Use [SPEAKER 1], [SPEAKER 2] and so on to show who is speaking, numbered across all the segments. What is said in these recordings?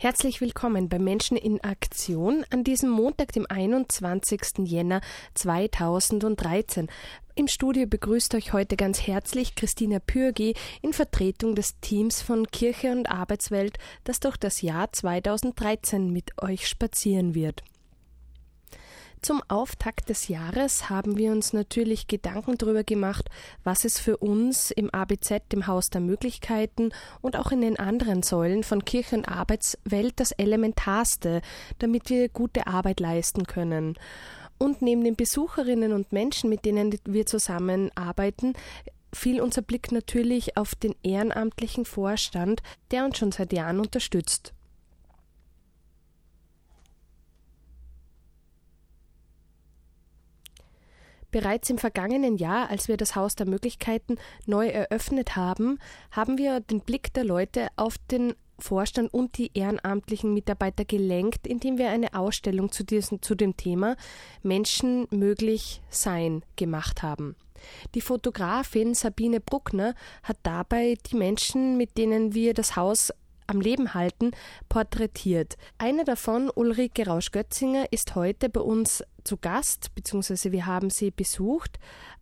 [SPEAKER 1] Herzlich willkommen bei Menschen in Aktion an diesem Montag, dem 21. Jänner 2013. Im Studio begrüßt euch heute ganz herzlich Christina Pürgi in Vertretung des Teams von Kirche und Arbeitswelt, das durch das Jahr 2013 mit euch spazieren wird. Zum Auftakt des Jahres haben wir uns natürlich Gedanken darüber gemacht, was es für uns im ABZ, dem Haus der Möglichkeiten und auch in den anderen Säulen von Kirche und Arbeitswelt das Elementarste, damit wir gute Arbeit leisten können. Und neben den Besucherinnen und Menschen, mit denen wir zusammenarbeiten, fiel unser Blick natürlich auf den ehrenamtlichen Vorstand, der uns schon seit Jahren unterstützt. Bereits im vergangenen Jahr, als wir das Haus der Möglichkeiten neu eröffnet haben, haben wir den Blick der Leute auf den Vorstand und die ehrenamtlichen Mitarbeiter gelenkt, indem wir eine Ausstellung zu, diesem, zu dem Thema Menschen möglich sein gemacht haben. Die Fotografin Sabine Bruckner hat dabei die Menschen, mit denen wir das Haus am Leben halten, porträtiert. Eine davon, Ulrike Rausch-Götzinger, ist heute bei uns zu Gast, beziehungsweise wir haben sie besucht.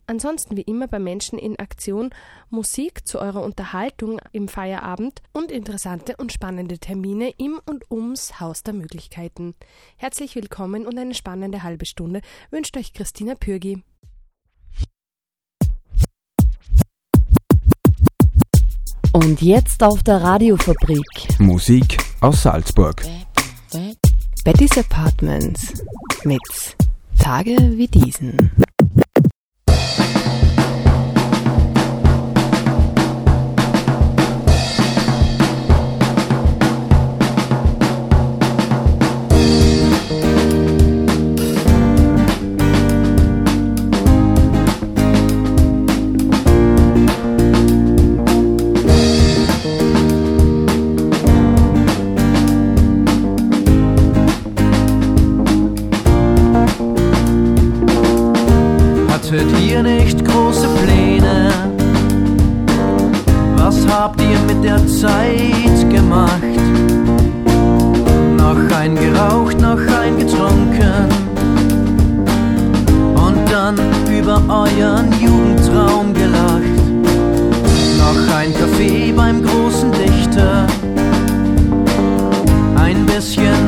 [SPEAKER 1] Ansonsten wie immer bei Menschen in Aktion Musik zu eurer Unterhaltung im Feierabend und interessante und spannende Termine im und ums Haus der Möglichkeiten. Herzlich willkommen und eine spannende halbe Stunde wünscht euch Christina Pürgi.
[SPEAKER 2] Und jetzt auf der Radiofabrik.
[SPEAKER 3] Musik aus Salzburg.
[SPEAKER 2] Betty's Apartments mit Tage wie diesen.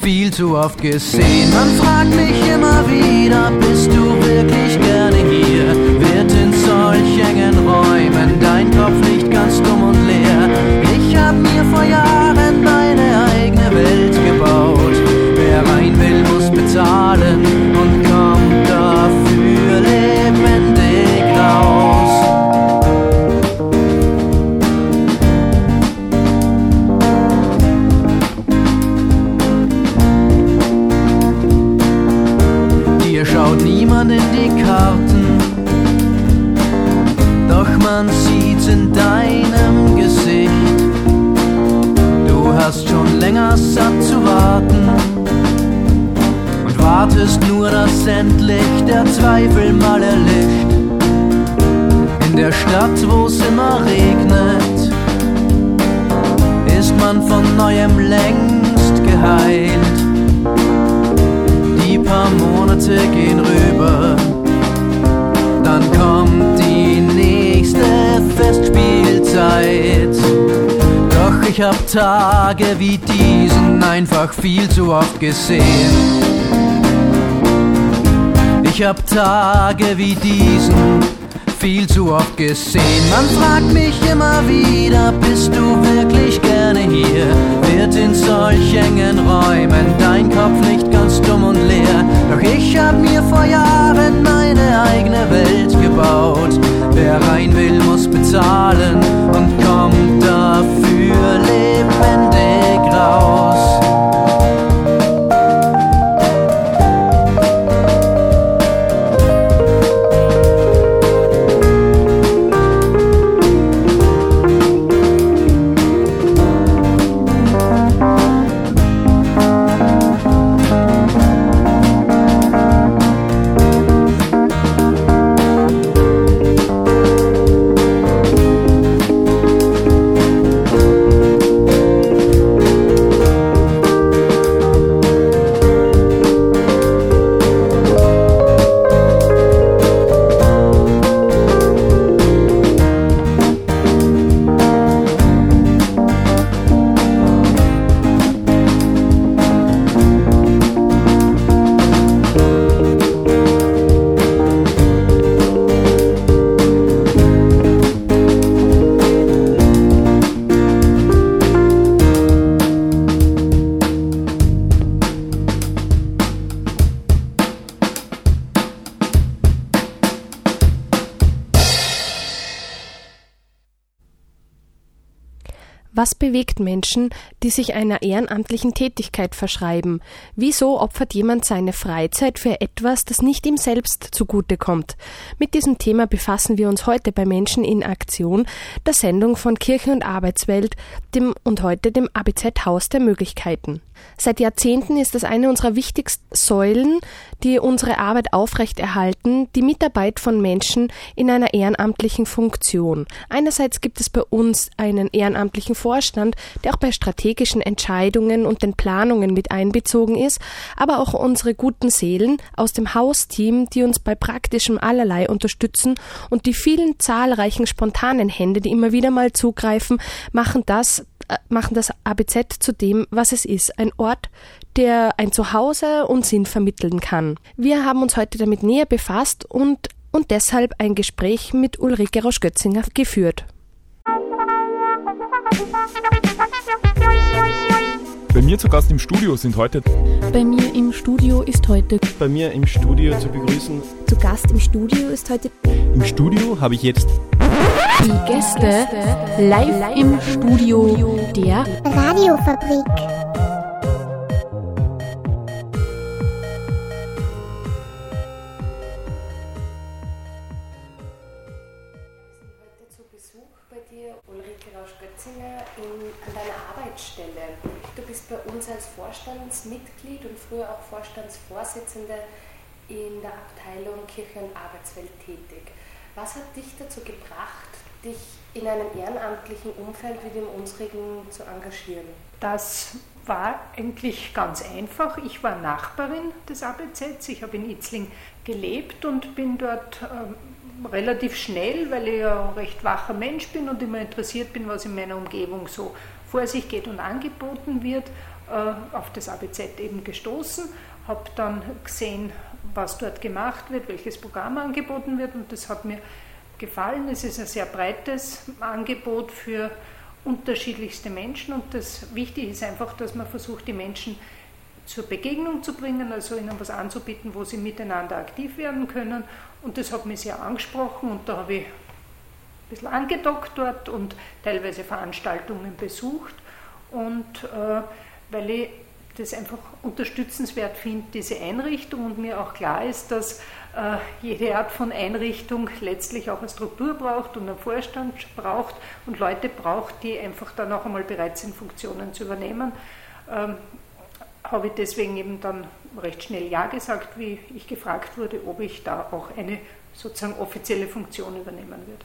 [SPEAKER 4] viel zu oft gesehen. Man fragt mich immer wieder, bist du wirklich gerne hier? Wird in solch engen Räumen dein Kopf nicht ganz dumm und leer? Ich hab mir vor Jahren meine eigene Welt gebaut. Wer rein will, muss bezahlen endlich der Zweifel mal erlischt. In der Stadt, wo's immer regnet, ist man von neuem längst geheilt. Die paar Monate gehen rüber, dann kommt die nächste Festspielzeit. Doch ich hab Tage wie diesen einfach viel zu oft gesehen. Ich hab Tage wie diesen viel zu oft gesehen. Man fragt mich immer wieder,
[SPEAKER 1] Was bewegt Menschen, die sich einer ehrenamtlichen Tätigkeit verschreiben? Wieso opfert jemand seine Freizeit für etwas, das nicht ihm selbst zugutekommt? Mit diesem Thema befassen wir uns heute bei Menschen in Aktion, der Sendung von Kirche und Arbeitswelt, dem und heute dem ABZ Haus der Möglichkeiten. Seit Jahrzehnten ist es eine unserer wichtigsten Säulen, die unsere Arbeit aufrechterhalten, die Mitarbeit von Menschen in einer ehrenamtlichen Funktion. Einerseits gibt es bei uns einen ehrenamtlichen Vorstand, der auch bei strategischen Entscheidungen und den Planungen mit einbezogen ist, aber auch unsere guten Seelen aus dem Hausteam, die uns bei praktischem allerlei unterstützen und die vielen zahlreichen spontanen Hände, die immer wieder mal zugreifen, machen das äh, machen das ABZ zu dem, was es ist. Ein Ort, der ein Zuhause und Sinn vermitteln kann. Wir haben uns heute damit näher befasst und, und deshalb ein Gespräch mit Ulrike Rosch-Götzinger geführt.
[SPEAKER 5] Bei mir zu Gast im Studio sind heute.
[SPEAKER 6] Bei mir im Studio ist heute.
[SPEAKER 7] Bei mir im Studio zu begrüßen.
[SPEAKER 8] Zu Gast im Studio ist heute.
[SPEAKER 7] Im Studio habe ich jetzt.
[SPEAKER 6] Die Gäste live im Studio der
[SPEAKER 9] Radiofabrik.
[SPEAKER 1] Bei uns als Vorstandsmitglied und früher auch Vorstandsvorsitzende in der Abteilung Kirche und Arbeitswelt tätig. Was hat dich dazu gebracht, dich in einem ehrenamtlichen Umfeld wie dem unsrigen zu engagieren?
[SPEAKER 10] Das war eigentlich ganz einfach. Ich war Nachbarin des ABZs. Ich habe in Itzling gelebt und bin dort ähm, relativ schnell, weil ich ja ein recht wacher Mensch bin und immer interessiert bin, was in meiner Umgebung so vor sich geht und angeboten wird, äh, auf das ABZ eben gestoßen, habe dann gesehen, was dort gemacht wird, welches Programm angeboten wird und das hat mir gefallen. Es ist ein sehr breites Angebot für unterschiedlichste Menschen und das Wichtige ist einfach, dass man versucht, die Menschen zur Begegnung zu bringen, also ihnen was anzubieten, wo sie miteinander aktiv werden können. Und das hat mich sehr angesprochen und da habe ich bisschen angedockt dort und teilweise Veranstaltungen besucht. Und äh, weil ich das einfach unterstützenswert finde, diese Einrichtung und mir auch klar ist, dass äh, jede Art von Einrichtung letztlich auch eine Struktur braucht und einen Vorstand braucht und Leute braucht, die einfach dann auch einmal bereit sind, Funktionen zu übernehmen. Ähm, habe ich deswegen eben dann recht schnell Ja gesagt, wie ich gefragt wurde, ob ich da auch eine sozusagen offizielle Funktion übernehmen würde.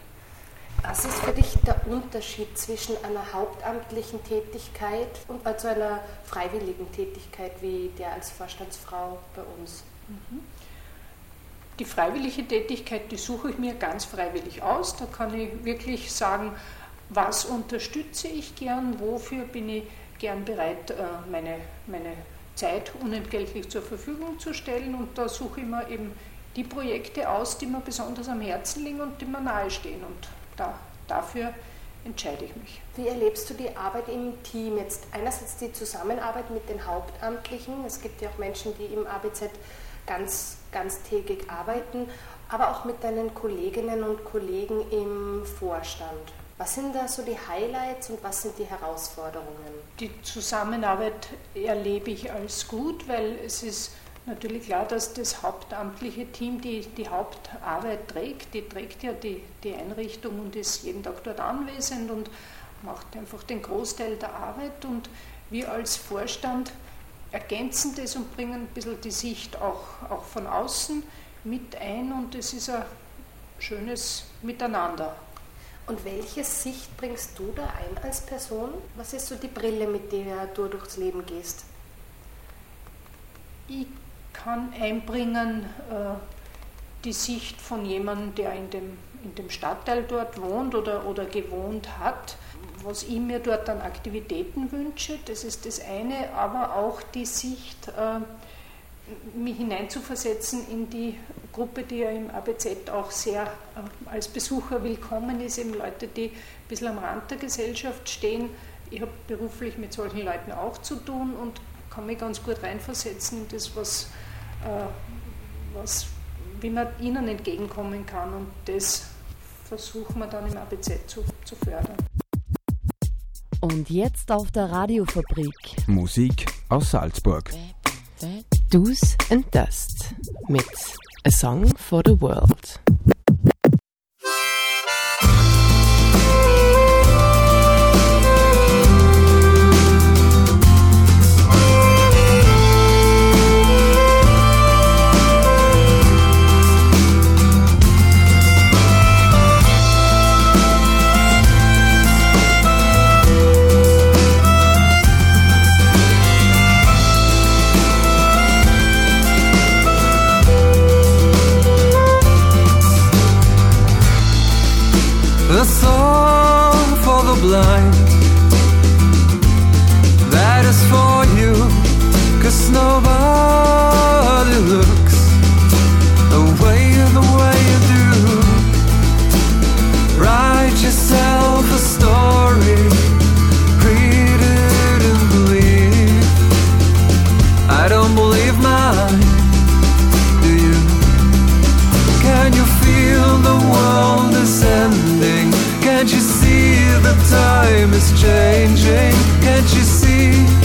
[SPEAKER 1] Was ist für dich der Unterschied zwischen einer hauptamtlichen Tätigkeit und also einer freiwilligen Tätigkeit wie der als Vorstandsfrau bei uns? Mhm.
[SPEAKER 10] Die freiwillige Tätigkeit, die suche ich mir ganz freiwillig aus. Da kann ich wirklich sagen, was unterstütze ich gern, wofür bin ich gern bereit, äh, meine, meine Zeit unentgeltlich zur Verfügung zu stellen. Und da suche ich mir eben die Projekte aus, die mir besonders am Herzen liegen und die mir nahestehen. Und da, dafür entscheide ich mich.
[SPEAKER 1] Wie erlebst du die Arbeit im Team? Jetzt einerseits die Zusammenarbeit mit den Hauptamtlichen. Es gibt ja auch Menschen, die im ABZ ganz, ganztägig arbeiten, aber auch mit deinen Kolleginnen und Kollegen im Vorstand. Was sind da so die Highlights und was sind die Herausforderungen?
[SPEAKER 10] Die Zusammenarbeit erlebe ich als gut, weil es ist natürlich klar, dass das hauptamtliche Team die, die Hauptarbeit trägt. Die trägt ja die, die Einrichtung und ist jeden Tag dort anwesend und macht einfach den Großteil der Arbeit. Und wir als Vorstand ergänzen das und bringen ein bisschen die Sicht auch, auch von außen mit ein und es ist ein schönes Miteinander.
[SPEAKER 1] Und welche Sicht bringst du da ein als Person? Was ist so die Brille, mit der du durchs Leben gehst?
[SPEAKER 10] Ich kann einbringen äh, die Sicht von jemandem, der in dem, in dem Stadtteil dort wohnt oder, oder gewohnt hat, was ich mir dort an Aktivitäten wünsche. Das ist das eine, aber auch die Sicht, äh, mich hineinzuversetzen in die Gruppe, die ja im ABZ auch sehr äh, als Besucher willkommen ist, eben Leute, die ein bisschen am Rand der Gesellschaft stehen. Ich habe beruflich mit solchen Leuten auch zu tun und kann mich ganz gut reinversetzen in das, was, was, wie man ihnen entgegenkommen kann. Und das versuchen wir dann im ABZ zu, zu fördern.
[SPEAKER 2] Und jetzt auf der Radiofabrik.
[SPEAKER 3] Musik aus Salzburg.
[SPEAKER 9] Do's and Dust mit A Song for the World.
[SPEAKER 1] Cause nobody looks
[SPEAKER 9] the way the way you do. Write yourself a story, read it and believe. I don't believe mine. Do you? Can you feel the world is ending? Can't you see the time is changing? Can't you see?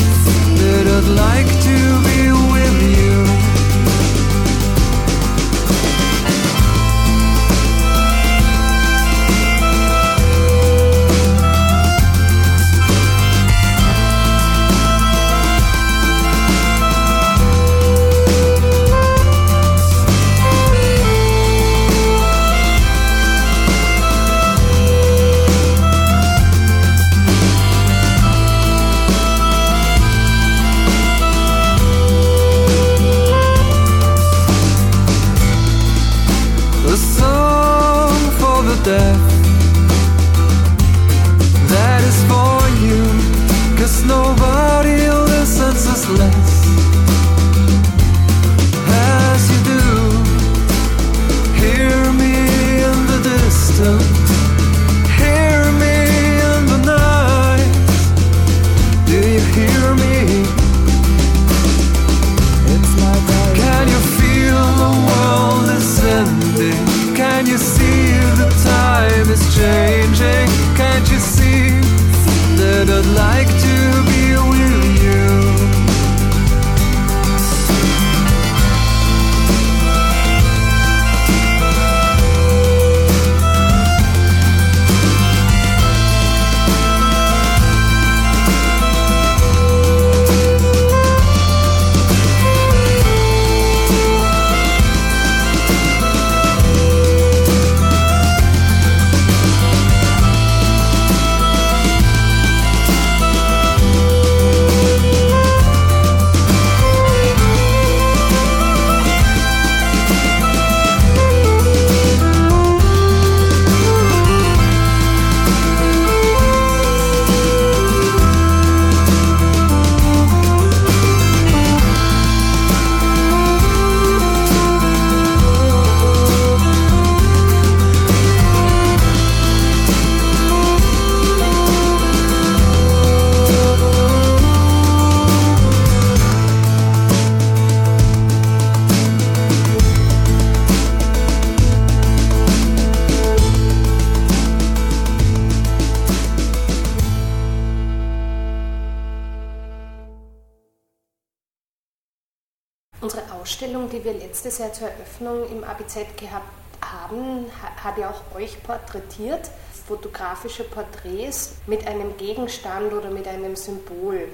[SPEAKER 1] Letztes Jahr zur Eröffnung im ABZ gehabt haben, hat ja auch euch porträtiert, fotografische Porträts mit einem Gegenstand oder mit einem Symbol.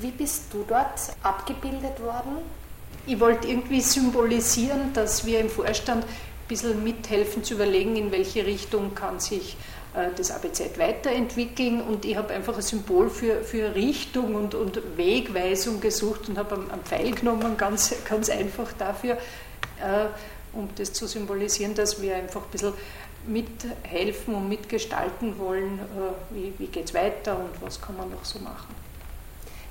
[SPEAKER 1] Wie bist du dort abgebildet worden?
[SPEAKER 10] Ich wollte irgendwie symbolisieren, dass wir im Vorstand ein bisschen mithelfen zu überlegen, in welche Richtung kann sich das ABZ weiterentwickeln und ich habe einfach ein Symbol für, für Richtung und, und Wegweisung gesucht und habe einen Pfeil genommen, ganz, ganz einfach dafür, äh, um das zu symbolisieren, dass wir einfach ein bisschen mithelfen und mitgestalten wollen, äh, wie, wie geht es weiter und was kann man noch so machen.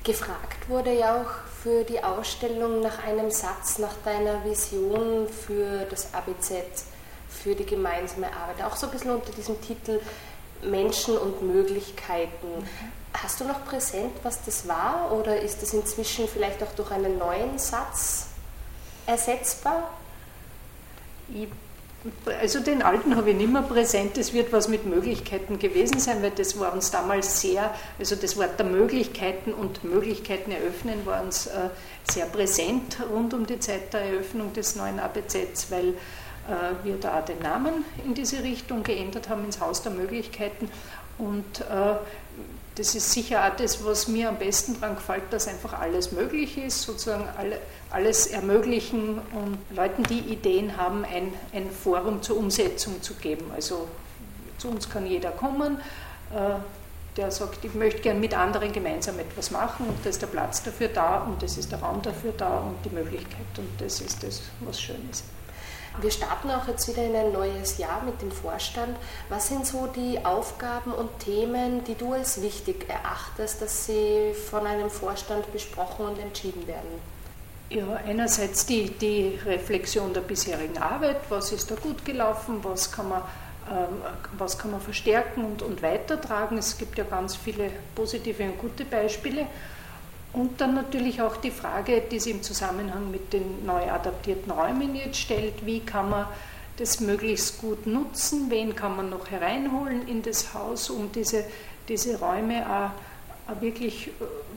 [SPEAKER 1] Gefragt wurde ja auch für die Ausstellung nach einem Satz, nach deiner Vision für das ABZ, für die gemeinsame Arbeit, auch so ein bisschen unter diesem Titel Menschen und Möglichkeiten. Mhm. Hast du noch präsent, was das war oder ist das inzwischen vielleicht auch durch einen neuen Satz ersetzbar?
[SPEAKER 10] Ich also den alten habe ich nicht mehr präsent. Es wird was mit Möglichkeiten gewesen sein, weil das war uns damals sehr, also das Wort der Möglichkeiten und Möglichkeiten eröffnen war uns äh, sehr präsent rund um die Zeit der Eröffnung des neuen ABZs, weil wir da den Namen in diese Richtung geändert haben, ins Haus der Möglichkeiten. Und äh, das ist sicher auch das, was mir am besten daran gefällt, dass einfach alles möglich ist, sozusagen alle, alles ermöglichen und Leuten, die Ideen haben, ein, ein Forum zur Umsetzung zu geben. Also zu uns kann jeder kommen, äh, der sagt, ich möchte gern mit anderen gemeinsam etwas machen und da ist der Platz dafür da und das ist der Raum dafür da und die Möglichkeit und das ist das, was schön ist.
[SPEAKER 1] Wir starten auch jetzt wieder in ein neues Jahr mit dem Vorstand. Was sind so die Aufgaben und Themen, die du als wichtig erachtest, dass sie von einem Vorstand besprochen und entschieden werden?
[SPEAKER 10] Ja, einerseits die, die Reflexion der bisherigen Arbeit, was ist da gut gelaufen, was kann man, ähm, was kann man verstärken und, und weitertragen. Es gibt ja ganz viele positive und gute Beispiele. Und dann natürlich auch die Frage, die sich im Zusammenhang mit den neu adaptierten Räumen jetzt stellt, wie kann man das möglichst gut nutzen, wen kann man noch hereinholen in das Haus, um diese, diese Räume auch, auch wirklich äh,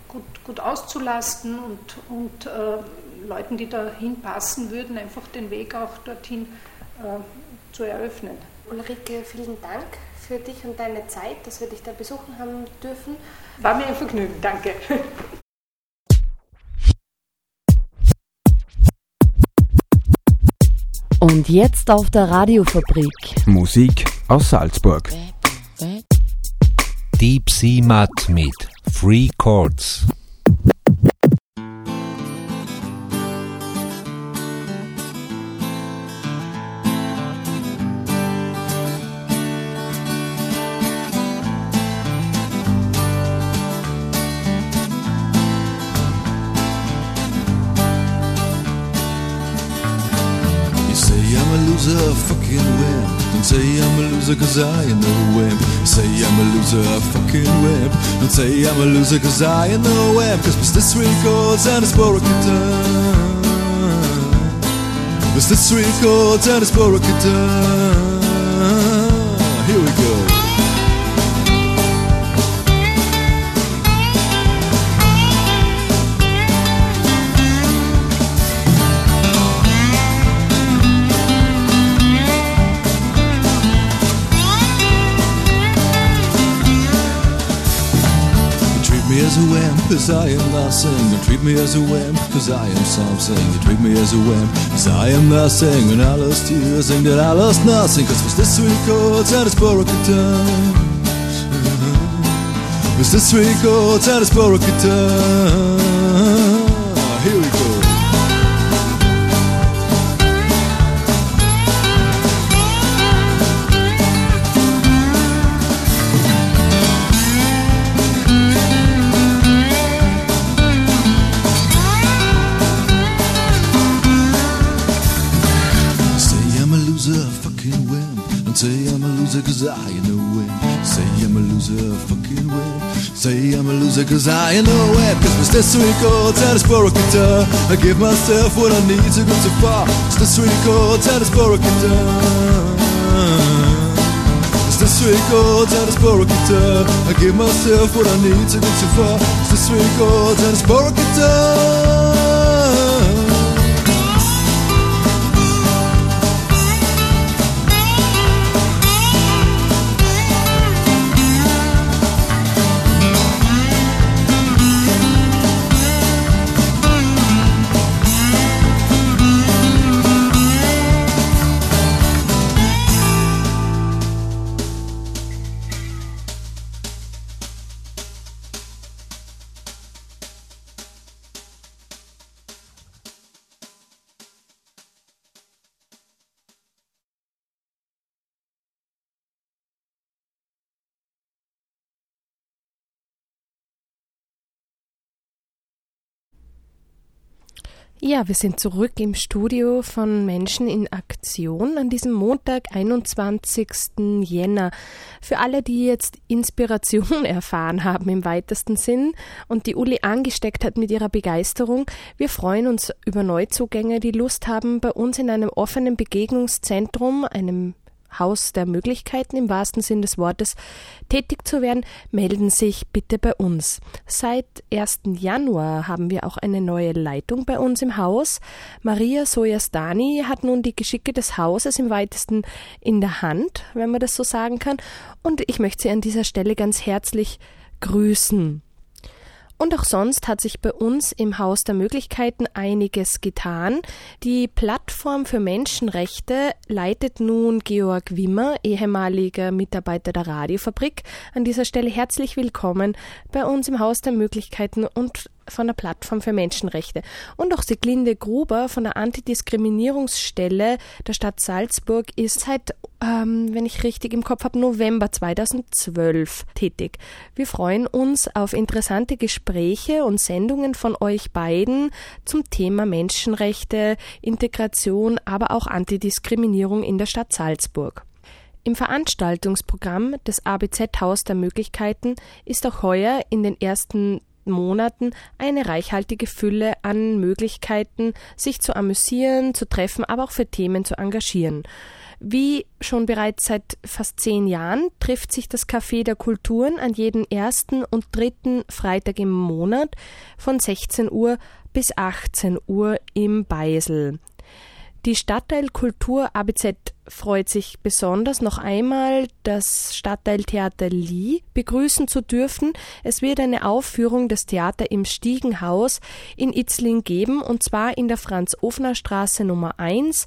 [SPEAKER 10] gut, gut auszulasten und, und äh, Leuten, die dahin passen würden, einfach den Weg auch dorthin äh, zu eröffnen.
[SPEAKER 1] Ulrike, vielen Dank für dich und deine Zeit, dass wir dich da besuchen haben dürfen.
[SPEAKER 10] War mir ein Vergnügen, danke.
[SPEAKER 2] Und jetzt auf der Radiofabrik.
[SPEAKER 3] Musik aus Salzburg.
[SPEAKER 11] Deep Sea Mud mit Free Chords.
[SPEAKER 12] Loser cause I am no wimp. Say I'm a loser, a fucking wimp. Don't say I'm a loser cause I am no wimp. Cause Mr. Sweet Chords and his tongue. Mr. Sweet Chords and his tongue. Here we go. A wimp, cause I am nothing. You treat me as a wimp, cause I am something. You treat me as a wimp, cause I am nothing. When I lost you, I think that I lost nothing. Cause was this sweet chords and it's broken down. Was this sweet chords and it's broken down. answer Cause I ain't nowhere. Christmas this week oh, old Tadasboro guitar I give myself what I need to go too far. It's this week oh, old Tadasboro guitar It's this week oh, old Tadasboro guitar I give myself what I need to go too far. It's this week old Tadasboro guitar
[SPEAKER 1] Ja, wir sind zurück im Studio von Menschen in Aktion an diesem Montag, 21. Jänner. Für alle, die jetzt Inspiration erfahren haben im weitesten Sinn und die Uli angesteckt hat mit ihrer Begeisterung, wir freuen uns über Neuzugänge, die Lust haben, bei uns in einem offenen Begegnungszentrum, einem Haus der Möglichkeiten im wahrsten Sinn des Wortes tätig zu werden, melden sich bitte bei uns. Seit 1. Januar haben wir auch eine neue Leitung bei uns im Haus. Maria Sojastani hat nun die Geschicke des Hauses im weitesten in der Hand, wenn man das so sagen kann, und ich möchte sie an dieser Stelle ganz herzlich grüßen. Und auch sonst hat sich bei uns im Haus der Möglichkeiten einiges getan. Die Plattform für Menschenrechte leitet nun Georg Wimmer, ehemaliger Mitarbeiter der Radiofabrik. An dieser Stelle herzlich willkommen bei uns im Haus der Möglichkeiten und von der Plattform für Menschenrechte. Und auch Siglinde Gruber von der Antidiskriminierungsstelle der Stadt Salzburg ist seit, ähm, wenn ich richtig im Kopf habe, November 2012 tätig. Wir freuen uns auf interessante Gespräche und Sendungen von euch beiden zum Thema Menschenrechte, Integration, aber auch Antidiskriminierung in der Stadt Salzburg. Im Veranstaltungsprogramm des ABZ Haus der Möglichkeiten ist auch heuer in den ersten Monaten eine reichhaltige Fülle an Möglichkeiten, sich zu amüsieren, zu treffen, aber auch für Themen zu engagieren. Wie schon bereits seit fast zehn Jahren trifft sich das Café der Kulturen an jedem ersten und dritten Freitag im Monat von 16 Uhr bis 18 Uhr im Beisel. Die Stadtteilkultur ABZ freut sich besonders, noch einmal das Stadtteiltheater Lie begrüßen zu dürfen. Es wird eine Aufführung des Theater im Stiegenhaus in Itzling geben, und zwar in der Franz-Ofner-Straße Nummer 1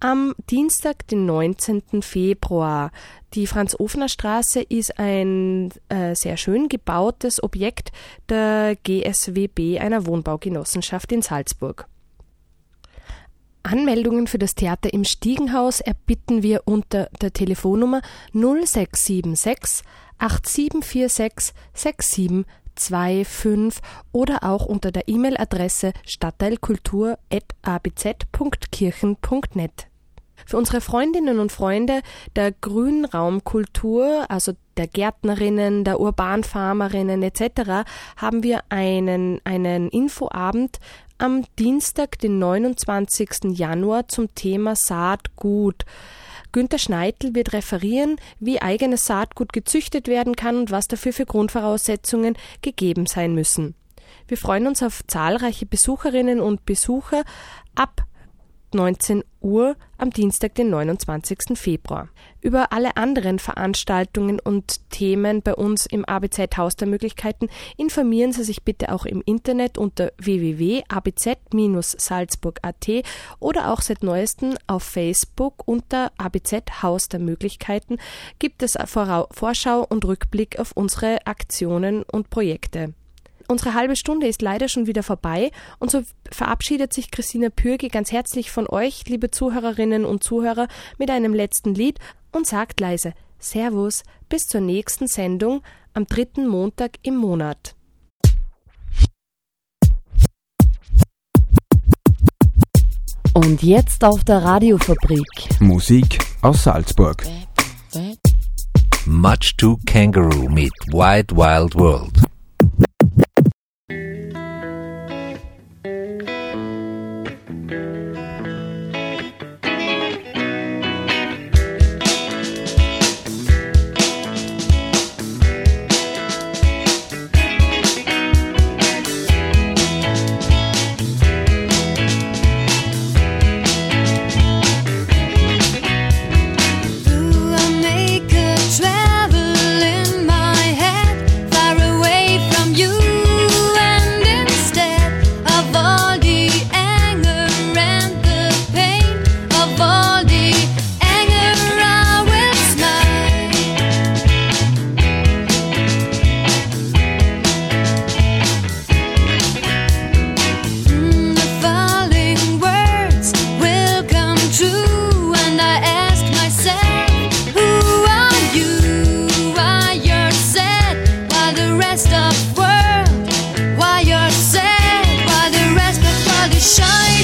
[SPEAKER 1] am Dienstag, den 19. Februar. Die Franz-Ofner-Straße ist ein äh, sehr schön gebautes Objekt der GSWB, einer Wohnbaugenossenschaft in Salzburg. Anmeldungen für das Theater im Stiegenhaus erbitten wir unter der Telefonnummer 0676 8746 6725 oder auch unter der E-Mail-Adresse stadtteilkultur.abz.kirchen.net. Für unsere Freundinnen und Freunde der Grünraumkultur, also der Gärtnerinnen, der Urbanfarmerinnen etc., haben wir einen, einen Infoabend am Dienstag, den 29. Januar zum Thema Saatgut. Günter Schneidl wird referieren, wie eigenes Saatgut gezüchtet werden kann und was dafür für Grundvoraussetzungen gegeben sein müssen. Wir freuen uns auf zahlreiche Besucherinnen und Besucher ab 19 Uhr am Dienstag, den 29. Februar. Über alle anderen Veranstaltungen und Themen bei uns im ABZ Haus der Möglichkeiten informieren Sie sich bitte auch im Internet unter www.abz-salzburg.at oder auch seit neuestem auf Facebook unter ABZ Haus der Möglichkeiten gibt es Vorschau und Rückblick auf unsere Aktionen und Projekte. Unsere halbe Stunde ist leider schon wieder vorbei und so verabschiedet sich Christina Pürgi ganz herzlich von euch, liebe Zuhörerinnen und Zuhörer, mit einem letzten Lied und sagt leise Servus, bis zur nächsten Sendung am dritten Montag im Monat.
[SPEAKER 2] Und jetzt auf der Radiofabrik.
[SPEAKER 3] Musik aus Salzburg.
[SPEAKER 13] Much to Kangaroo mit Wild Wild World.
[SPEAKER 14] Música I